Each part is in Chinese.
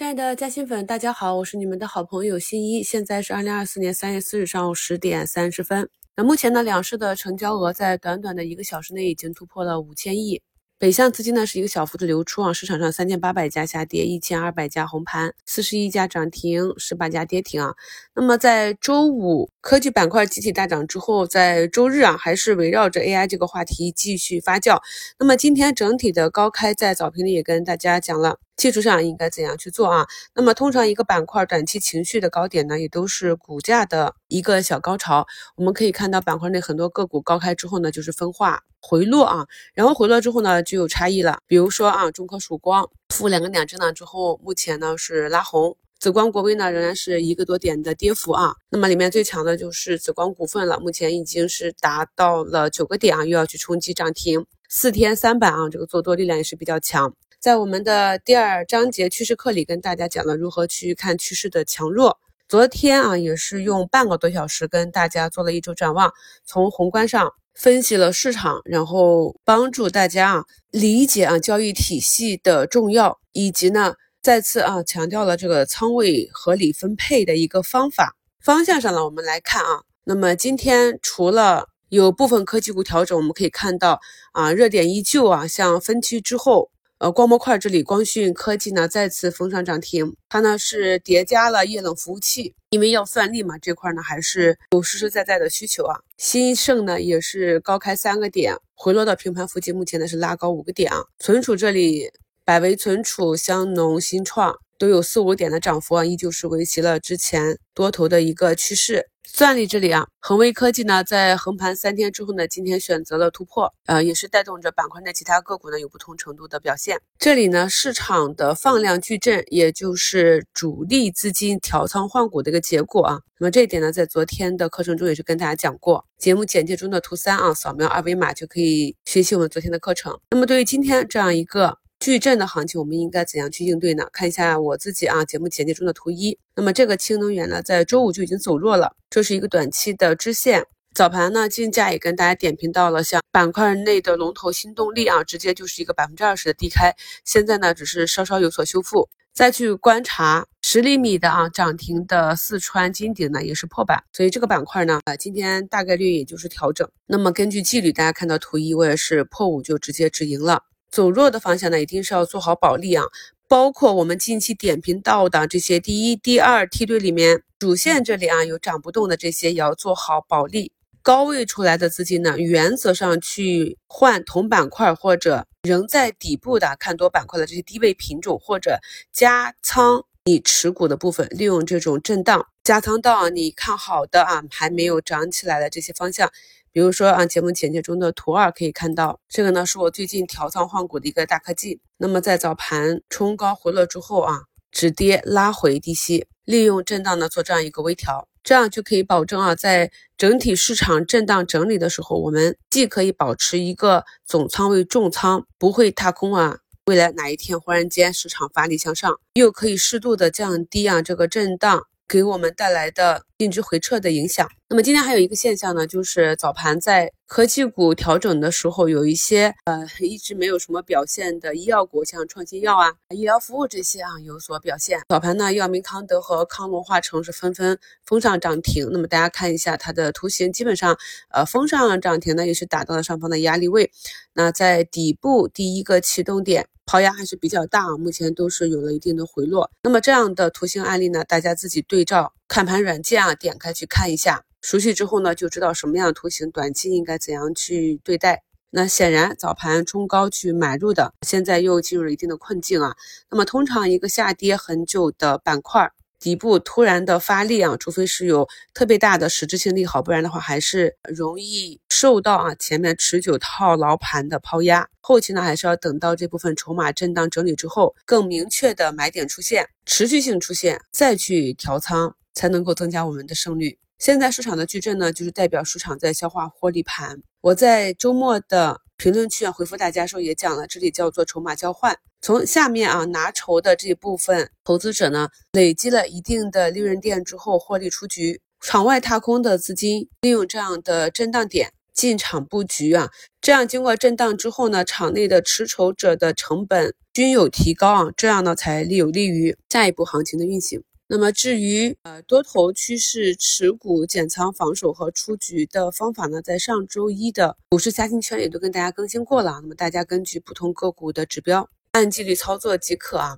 亲爱的嘉兴粉，大家好，我是你们的好朋友新一。现在是二零二四年三月四日上午十点三十分。那目前呢，两市的成交额在短短的一个小时内已经突破了五千亿。北向资金呢是一个小幅的流出啊，市场上三千八百家下跌，一千二百家红盘，四十一家涨停，十八家跌停啊。那么在周五科技板块集体大涨之后，在周日啊还是围绕着 AI 这个话题继续发酵。那么今天整体的高开，在早评里也跟大家讲了。技术上应该怎样去做啊？那么通常一个板块短期情绪的高点呢，也都是股价的一个小高潮。我们可以看到板块内很多个股高开之后呢，就是分化回落啊，然后回落之后呢就有差异了。比如说啊，中科曙光负两个两震荡之后，目前呢是拉红。紫光国微呢仍然是一个多点的跌幅啊。那么里面最强的就是紫光股份了，目前已经是达到了九个点啊，又要去冲击涨停。四天三板啊，这个做多力量也是比较强。在我们的第二章节趋势课里，跟大家讲了如何去看趋势的强弱。昨天啊，也是用半个多小时跟大家做了一周展望，从宏观上分析了市场，然后帮助大家啊理解啊交易体系的重要，以及呢再次啊强调了这个仓位合理分配的一个方法。方向上呢，我们来看啊，那么今天除了有部分科技股调整，我们可以看到啊热点依旧啊，像分区之后。呃，光模块这里，光讯科技呢再次封上涨停，它呢是叠加了液冷服务器，因为要算力嘛，这块呢还是有实实在在的需求啊。新盛呢也是高开三个点，回落到平盘附近，目前呢是拉高五个点啊。存储这里，百维存储、香农、新创都有四五点的涨幅啊，依旧是维持了之前多头的一个趋势。算力这里啊，恒威科技呢，在横盘三天之后呢，今天选择了突破，呃，也是带动着板块内其他个股呢有不同程度的表现。这里呢，市场的放量巨震，也就是主力资金调仓换股的一个结果啊。那么这一点呢，在昨天的课程中也是跟大家讲过，节目简介中的图三啊，扫描二维码就可以学习我们昨天的课程。那么对于今天这样一个。矩阵的行情，我们应该怎样去应对呢？看一下我自己啊节目简介中的图一。那么这个氢能源呢，在周五就已经走弱了，这是一个短期的支线。早盘呢，竞价也跟大家点评到了，像板块内的龙头新动力啊，直接就是一个百分之二十的低开，现在呢只是稍稍有所修复。再去观察十厘米的啊涨停的四川金鼎呢，也是破板，所以这个板块呢，呃今天大概率也就是调整。那么根据纪律，大家看到图一，我也是破五就直接止盈了。走弱的方向呢，一定是要做好保利啊，包括我们近期点评到的这些第一、第二梯队里面，主线这里啊有涨不动的这些，也要做好保利。高位出来的资金呢，原则上去换同板块或者仍在底部的看多板块的这些低位品种，或者加仓你持股的部分，利用这种震荡加仓到你看好的啊还没有涨起来的这些方向。比如说啊，节目简介中的图二可以看到，这个呢是我最近调仓换股的一个大科技。那么在早盘冲高回落之后啊，止跌拉回低吸，利用震荡呢做这样一个微调，这样就可以保证啊，在整体市场震荡整理的时候，我们既可以保持一个总仓位重仓，不会踏空啊。未来哪一天忽然间市场发力向上，又可以适度的降低啊这个震荡。给我们带来的净值回撤的影响。那么今天还有一个现象呢，就是早盘在科技股调整的时候，有一些呃一直没有什么表现的医药股，像创新药啊、医疗服务这些啊有所表现。早盘呢，药明康德和康龙化成是纷纷封上涨停。那么大家看一下它的图形，基本上呃封上涨停呢，也是达到了上方的压力位。那在底部第一个启动点。抛压还是比较大，目前都是有了一定的回落。那么这样的图形案例呢，大家自己对照看盘软件啊，点开去看一下，熟悉之后呢，就知道什么样的图形短期应该怎样去对待。那显然早盘冲高去买入的，现在又进入了一定的困境啊。那么通常一个下跌很久的板块。底部突然的发力啊，除非是有特别大的实质性利好，不然的话还是容易受到啊前面持久套牢盘的抛压。后期呢，还是要等到这部分筹码震荡整理之后，更明确的买点出现，持续性出现，再去调仓，才能够增加我们的胜率。现在市场的矩阵呢，就是代表市场在消化获利盘。我在周末的评论区啊回复大家时候也讲了，这里叫做筹码交换。从下面啊拿筹的这一部分投资者呢，累积了一定的利润点之后获利出局，场外踏空的资金利用这样的震荡点进场布局啊，这样经过震荡之后呢，场内的持筹者的成本均有提高啊，这样呢才有利于下一步行情的运行。那么至于呃多头趋势持股减仓防守和出局的方法呢，在上周一的股市加薪圈也都跟大家更新过了。那么大家根据不同个股的指标，按纪律操作即可啊。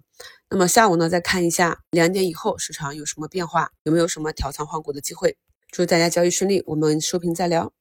那么下午呢，再看一下两点以后市场有什么变化，有没有什么调仓换股的机会。祝大家交易顺利，我们收评再聊。